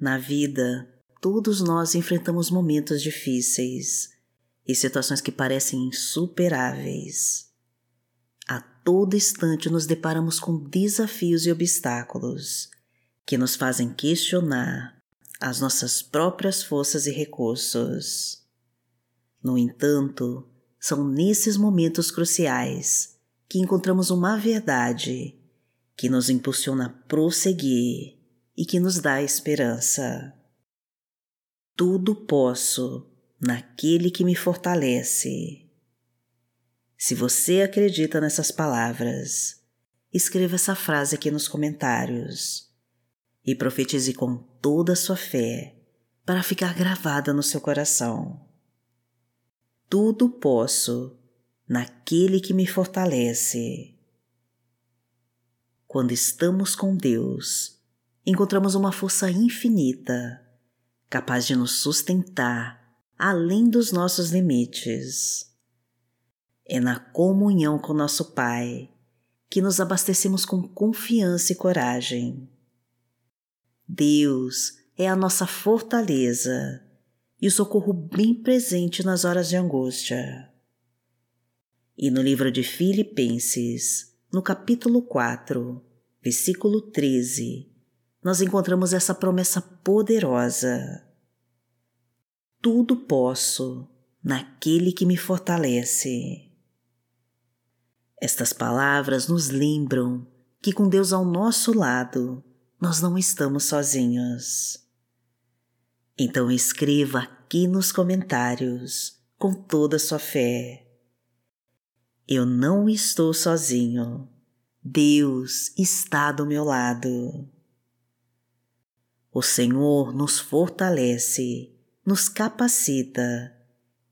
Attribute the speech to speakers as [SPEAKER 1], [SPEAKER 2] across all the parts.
[SPEAKER 1] Na vida, todos nós enfrentamos momentos difíceis e situações que parecem insuperáveis. A todo instante nos deparamos com desafios e obstáculos que nos fazem questionar as nossas próprias forças e recursos. No entanto, são nesses momentos cruciais que encontramos uma verdade que nos impulsiona a prosseguir e que nos dá esperança. Tudo posso naquele que me fortalece. Se você acredita nessas palavras, escreva essa frase aqui nos comentários e profetize com toda a sua fé para ficar gravada no seu coração. Tudo posso naquele que me fortalece. Quando estamos com Deus, encontramos uma força infinita, capaz de nos sustentar além dos nossos limites. É na comunhão com nosso Pai que nos abastecemos com confiança e coragem. Deus é a nossa fortaleza e o socorro bem presente nas horas de angústia. E no livro de Filipenses, no capítulo 4, versículo 13, nós encontramos essa promessa poderosa. Tudo posso naquele que me fortalece. Estas palavras nos lembram que com Deus ao nosso lado, nós não estamos sozinhos. Então escreva aqui nos comentários com toda a sua fé eu não estou sozinho. Deus está do meu lado. O Senhor nos fortalece, nos capacita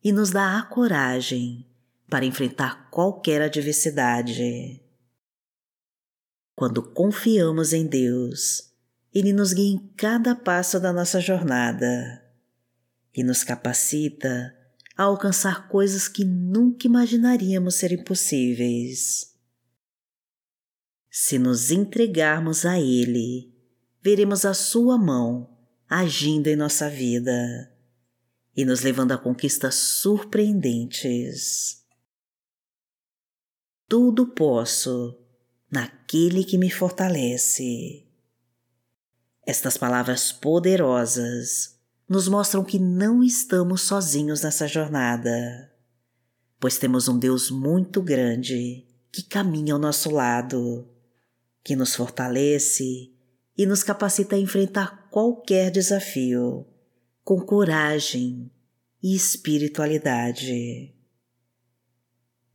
[SPEAKER 1] e nos dá a coragem para enfrentar qualquer adversidade. Quando confiamos em Deus, Ele nos guia em cada passo da nossa jornada e nos capacita a alcançar coisas que nunca imaginaríamos serem possíveis. Se nos entregarmos a Ele, veremos a Sua mão agindo em nossa vida e nos levando a conquistas surpreendentes. Tudo posso naquele que me fortalece. Estas palavras poderosas nos mostram que não estamos sozinhos nessa jornada, pois temos um Deus muito grande que caminha ao nosso lado, que nos fortalece e nos capacita a enfrentar qualquer desafio com coragem e espiritualidade.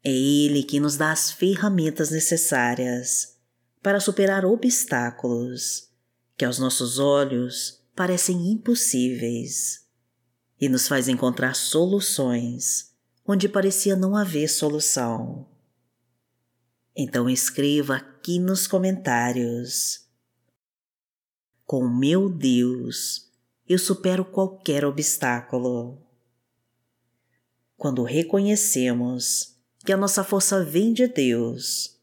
[SPEAKER 1] É Ele que nos dá as ferramentas necessárias para superar obstáculos que aos nossos olhos parecem impossíveis e nos faz encontrar soluções onde parecia não haver solução. Então escreva aqui nos comentários. Com meu Deus, eu supero qualquer obstáculo. Quando reconhecemos que a nossa força vem de Deus,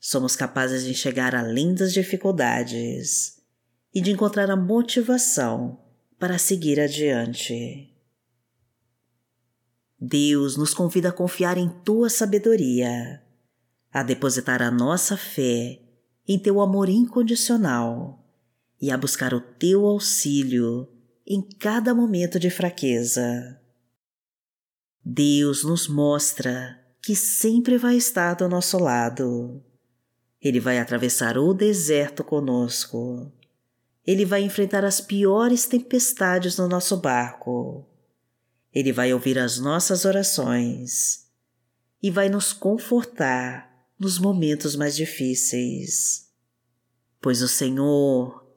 [SPEAKER 1] somos capazes de chegar além das dificuldades e de encontrar a motivação para seguir adiante. Deus nos convida a confiar em tua sabedoria, a depositar a nossa fé em teu amor incondicional e a buscar o teu auxílio em cada momento de fraqueza. Deus nos mostra que sempre vai estar do nosso lado. Ele vai atravessar o deserto conosco ele vai enfrentar as piores tempestades no nosso barco. Ele vai ouvir as nossas orações e vai nos confortar nos momentos mais difíceis. Pois o Senhor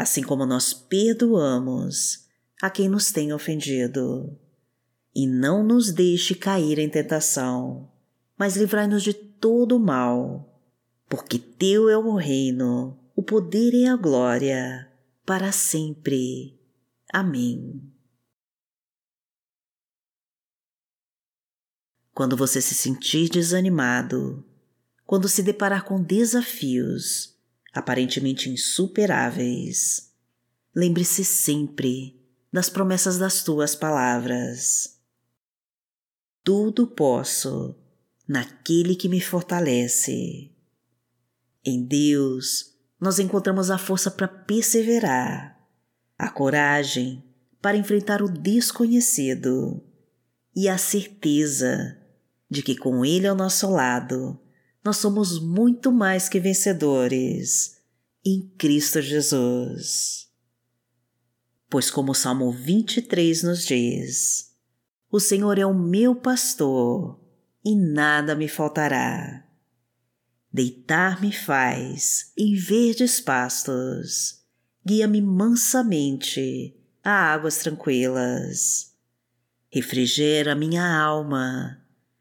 [SPEAKER 1] assim como nós perdoamos a quem nos tem ofendido. E não nos deixe cair em tentação, mas livrai-nos de todo o mal, porque Teu é o reino, o poder e a glória, para sempre. Amém. Quando você se sentir desanimado, quando se deparar com desafios aparentemente insuperáveis, lembre-se sempre das promessas das tuas palavras. Tudo posso naquele que me fortalece. Em Deus, nós encontramos a força para perseverar, a coragem para enfrentar o desconhecido e a certeza de que com Ele ao nosso lado, nós somos muito mais que vencedores em Cristo Jesus. Pois, como o Salmo 23 nos diz, o Senhor é o meu pastor e nada me faltará. Deitar-me faz em verdes pastos, guia-me mansamente a águas tranquilas. Refrigera minha alma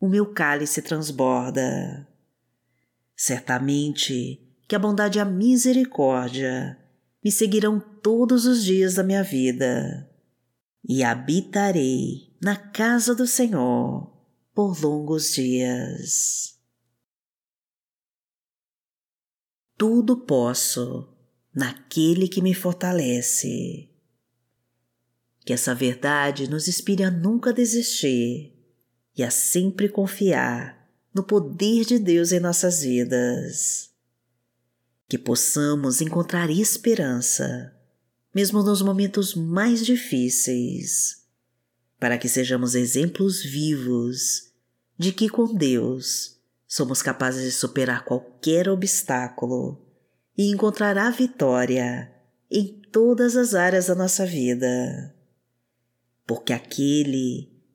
[SPEAKER 1] o meu cálice transborda. Certamente que a bondade e a misericórdia me seguirão todos os dias da minha vida e habitarei na casa do Senhor por longos dias. Tudo posso naquele que me fortalece. Que essa verdade nos inspire a nunca desistir e a sempre confiar no poder de Deus em nossas vidas. Que possamos encontrar esperança, mesmo nos momentos mais difíceis, para que sejamos exemplos vivos de que com Deus somos capazes de superar qualquer obstáculo e encontrar a vitória em todas as áreas da nossa vida. Porque aquele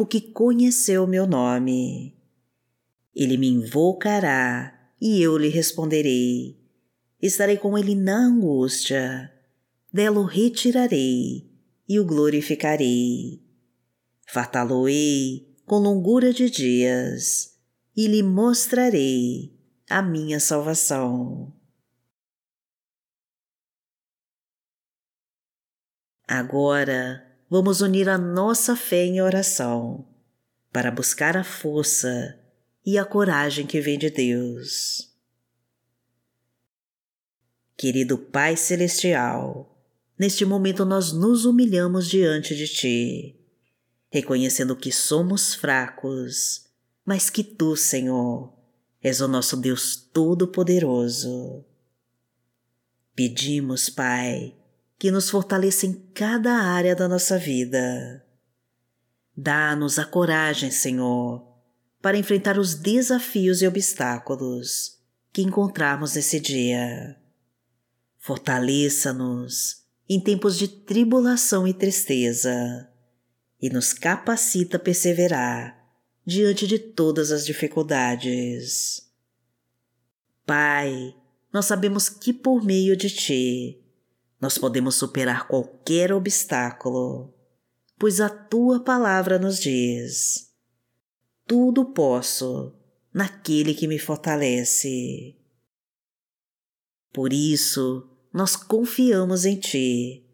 [SPEAKER 1] porque conheceu meu nome. Ele me invocará e eu lhe responderei. Estarei com ele na angústia, dela o retirarei e o glorificarei. fartá-lo-ei com longura de dias e lhe mostrarei a minha salvação. Agora vamos unir a nossa fé em oração para buscar a força e a coragem que vem de Deus. Querido Pai Celestial, neste momento nós nos humilhamos diante de Ti, reconhecendo que somos fracos, mas que Tu, Senhor, és o nosso Deus Todo-Poderoso. Pedimos, Pai, que nos fortaleça em cada área da nossa vida. Dá-nos a coragem, Senhor, para enfrentar os desafios e obstáculos que encontrarmos nesse dia. Fortaleça-nos em tempos de tribulação e tristeza e nos capacita a perseverar diante de todas as dificuldades. Pai, nós sabemos que por meio de Ti nós podemos superar qualquer obstáculo, pois a tua palavra nos diz: Tudo posso naquele que me fortalece. Por isso, nós confiamos em Ti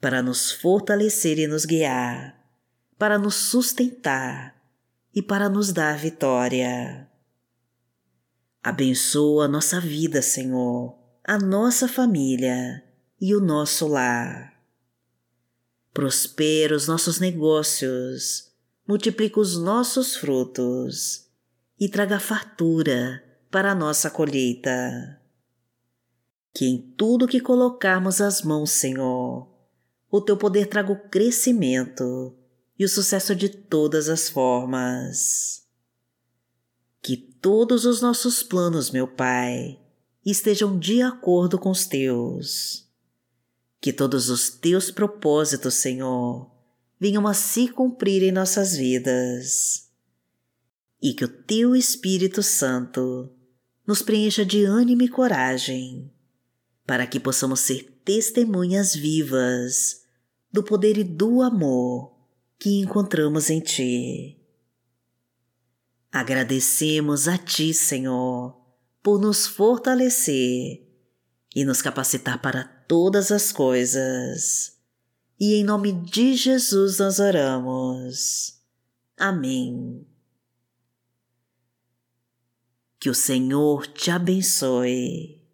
[SPEAKER 1] para nos fortalecer e nos guiar, para nos sustentar e para nos dar vitória. Abençoa a nossa vida, Senhor, a nossa família e o nosso lar. Prospera os nossos negócios, multiplica os nossos frutos e traga fartura para a nossa colheita. Que em tudo que colocarmos as mãos, Senhor, o teu poder traga o crescimento e o sucesso de todas as formas. Que todos os nossos planos, meu Pai, estejam de acordo com os teus que todos os teus propósitos, Senhor, venham a se cumprir em nossas vidas. E que o teu Espírito Santo nos preencha de ânimo e coragem, para que possamos ser testemunhas vivas do poder e do amor que encontramos em Ti. Agradecemos a Ti, Senhor, por nos fortalecer e nos capacitar para todas as coisas. E em nome de Jesus nós oramos. Amém. Que o Senhor te abençoe.